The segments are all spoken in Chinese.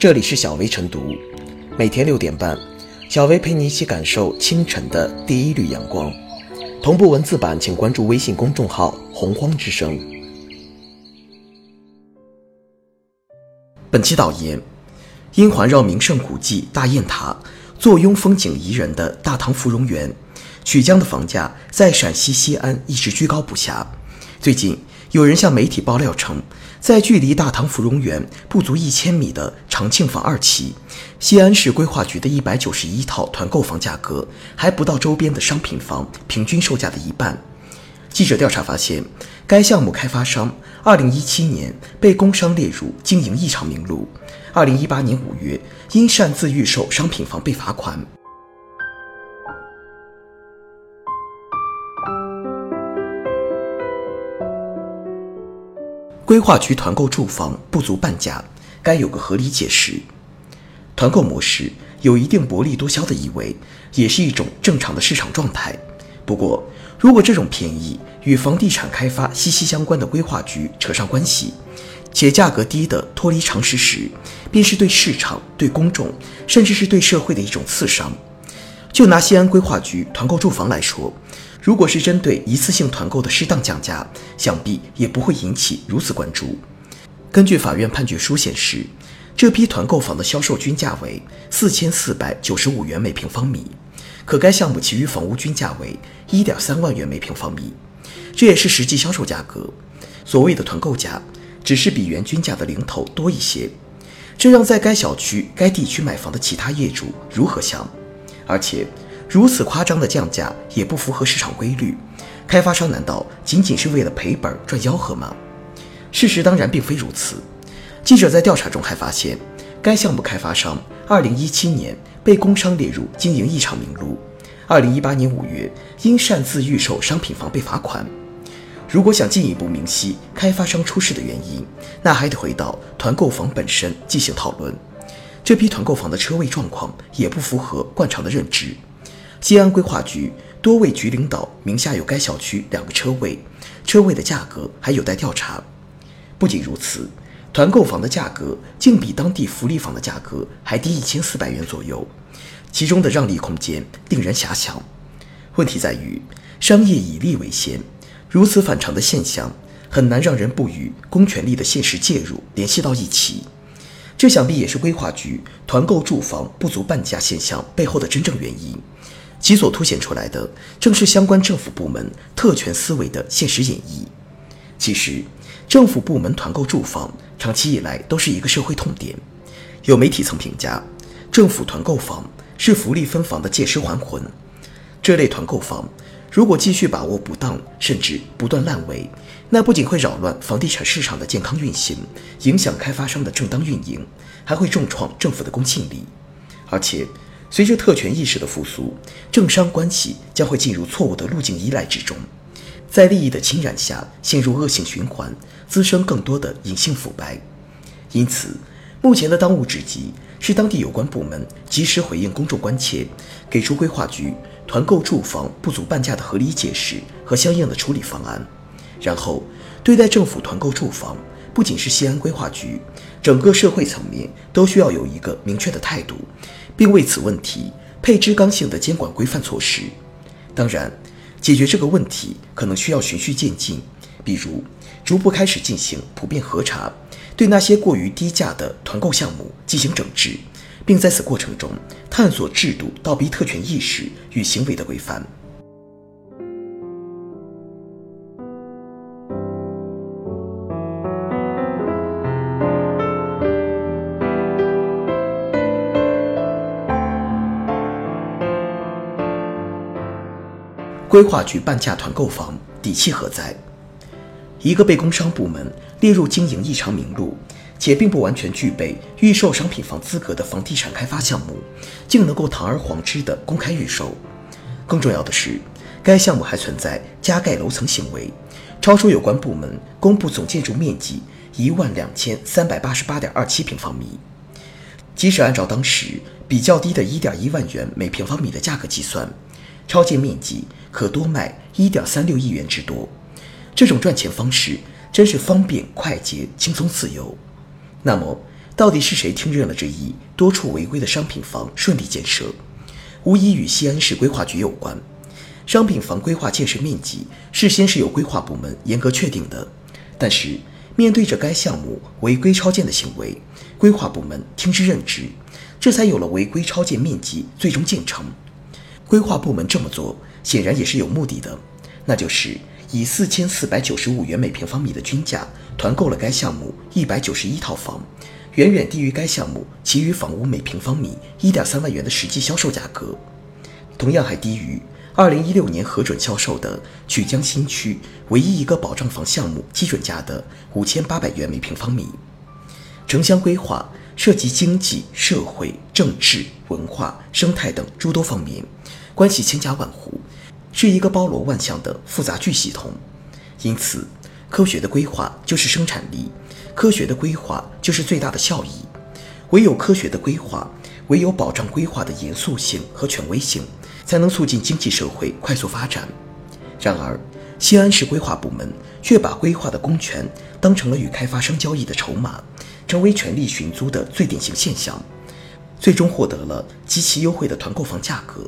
这里是小薇晨读，每天六点半，小薇陪你一起感受清晨的第一缕阳光。同步文字版，请关注微信公众号“洪荒之声”。本期导言：因环绕名胜古迹大雁塔、坐拥风景宜人的大唐芙蓉园，曲江的房价在陕西西安一直居高不下。最近，有人向媒体爆料称，在距离大唐芙蓉园不足一千米的长庆坊二期，西安市规划局的一百九十一套团购房价格还不到周边的商品房平均售价的一半。记者调查发现，该项目开发商二零一七年被工商列入经营异常名录，二零一八年五月因擅自预售商品房被罚款。规划局团购住房不足半价，该有个合理解释。团购模式有一定薄利多销的意味，也是一种正常的市场状态。不过，如果这种便宜与房地产开发息息相关的规划局扯上关系，且价格低的脱离常识时，便是对市场、对公众，甚至是对社会的一种刺伤。就拿西安规划局团购住房来说。如果是针对一次性团购的适当降价，想必也不会引起如此关注。根据法院判决书显示，这批团购房的销售均价为四千四百九十五元每平方米，可该项目其余房屋均价为一点三万元每平方米，这也是实际销售价格。所谓的团购价，只是比原均价的零头多一些，这让在该小区、该地区买房的其他业主如何想？而且。如此夸张的降价也不符合市场规律，开发商难道仅仅是为了赔本赚吆喝吗？事实当然并非如此。记者在调查中还发现，该项目开发商2017年被工商列入经营异常名录，2018年5月因擅自预售商品房被罚款。如果想进一步明晰开发商出事的原因，那还得回到团购房本身进行讨论。这批团购房的车位状况也不符合惯常的认知。西安规划局多位局领导名下有该小区两个车位，车位的价格还有待调查。不仅如此，团购房的价格竟比当地福利房的价格还低一千四百元左右，其中的让利空间令人遐想。问题在于，商业以利为先，如此反常的现象很难让人不与公权力的现实介入联系到一起。这想必也是规划局团购住房不足半价现象背后的真正原因。其所凸显出来的，正是相关政府部门特权思维的现实演绎。其实，政府部门团购住房长期以来都是一个社会痛点。有媒体曾评价，政府团购房是福利分房的借尸还魂。这类团购房如果继续把握不当，甚至不断烂尾，那不仅会扰乱房地产市场的健康运行，影响开发商的正当运营，还会重创政府的公信力，而且。随着特权意识的复苏，政商关系将会进入错误的路径依赖之中，在利益的侵染下陷入恶性循环，滋生更多的隐性腐败。因此，目前的当务之急是当地有关部门及时回应公众关切，给出规划局团购住房不足半价的合理解释和相应的处理方案。然后，对待政府团购住房，不仅是西安规划局，整个社会层面都需要有一个明确的态度。并为此问题配置刚性的监管规范措施。当然，解决这个问题可能需要循序渐进，比如逐步开始进行普遍核查，对那些过于低价的团购项目进行整治，并在此过程中探索制度倒逼特权意识与行为的规范。规划局半价团购房底气何在？一个被工商部门列入经营异常名录，且并不完全具备预售商品房资格的房地产开发项目，竟能够堂而皇之的公开预售。更重要的是，该项目还存在加盖楼层行为，超出有关部门公布总建筑面积一万两千三百八十八点二七平方米。即使按照当时比较低的一点一万元每平方米的价格计算，超建面积。可多卖一点三六亿元之多，这种赚钱方式真是方便、快捷、轻松、自由。那么，到底是谁听任了这一多处违规的商品房顺利建设？无疑与西安市规划局有关。商品房规划建设面积事先是由规划部门严格确定的，但是面对着该项目违规超建的行为，规划部门听之任之，这才有了违规超建面积最终建成。规划部门这么做显然也是有目的的，那就是以四千四百九十五元每平方米的均价团购了该项目一百九十一套房。远远低于该项目其余房屋每平方米一点三万元的实际销售价格，同样还低于二零一六年核准销售的曲江新区唯一一个保障房项目基准价的五千八百元每平方米。城乡规划涉及经济社会、政治、文化、生态等诸多方面，关系千家万户，是一个包罗万象的复杂巨系统。因此，科学的规划就是生产力。科学的规划就是最大的效益，唯有科学的规划，唯有保障规划的严肃性和权威性，才能促进经济社会快速发展。然而，西安市规划部门却把规划的公权当成了与开发商交易的筹码，成为权力寻租的最典型现象，最终获得了极其优惠的团购房价格，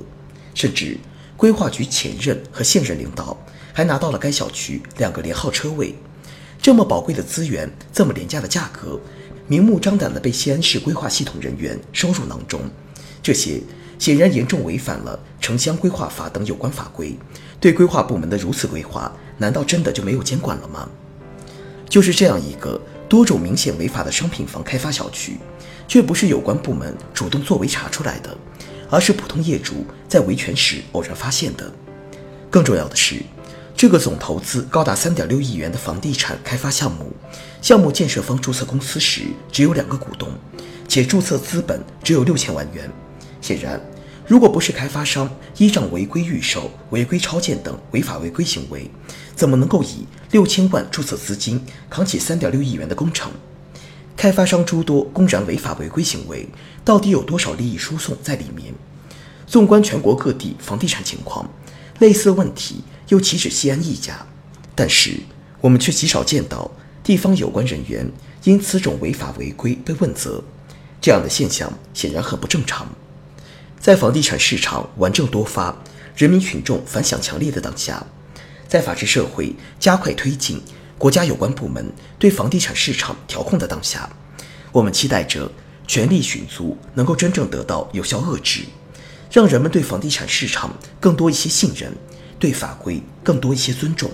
甚至规划局前任和现任领导还拿到了该小区两个连号车位。这么宝贵的资源，这么廉价的价格，明目张胆地被西安市规划系统人员收入囊中，这些显然严重违反了城乡规划法等有关法规。对规划部门的如此规划，难道真的就没有监管了吗？就是这样一个多种明显违法的商品房开发小区，却不是有关部门主动作为查出来的，而是普通业主在维权时偶然发现的。更重要的是。这个总投资高达三点六亿元的房地产开发项目，项目建设方注册公司时只有两个股东，且注册资本只有六千万元。显然，如果不是开发商依仗违规预售、违规超建等违法违规行为，怎么能够以六千万注册资金扛起三点六亿元的工程？开发商诸多公然违法违规行为，到底有多少利益输送在里面？纵观全国各地房地产情况，类似问题。又岂止西安一家？但是我们却极少见到地方有关人员因此种违法违规被问责，这样的现象显然很不正常。在房地产市场顽症多发、人民群众反响强烈的当下，在法治社会加快推进国家有关部门对房地产市场调控的当下，我们期待着权力寻租能够真正得到有效遏制，让人们对房地产市场更多一些信任。对法规更多一些尊重。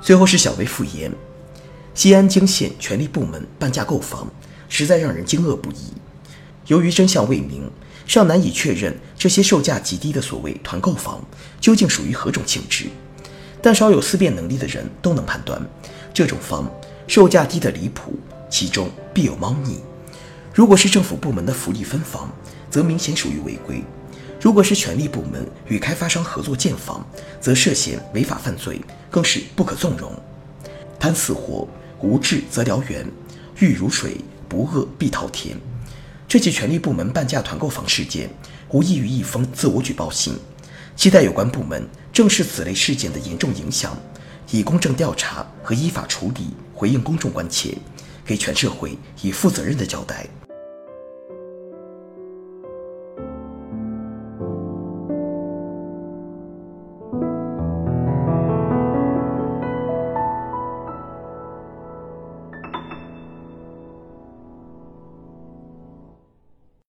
最后是小微复言：西安惊现权力部门半价购房，实在让人惊愕不已。由于真相未明。尚难以确认这些售价极低的所谓团购房究竟属于何种性质，但稍有思辨能力的人都能判断，这种房售价低得离谱，其中必有猫腻。如果是政府部门的福利分房，则明显属于违规；如果是权力部门与开发商合作建房，则涉嫌违法犯罪，更是不可纵容。贪似火，无智则燎原；欲如水，不遏必滔天。这起权力部门半价团购房事件，无异于一封自我举报信。期待有关部门正视此类事件的严重影响，以公正调查和依法处理回应公众关切，给全社会以负责任的交代。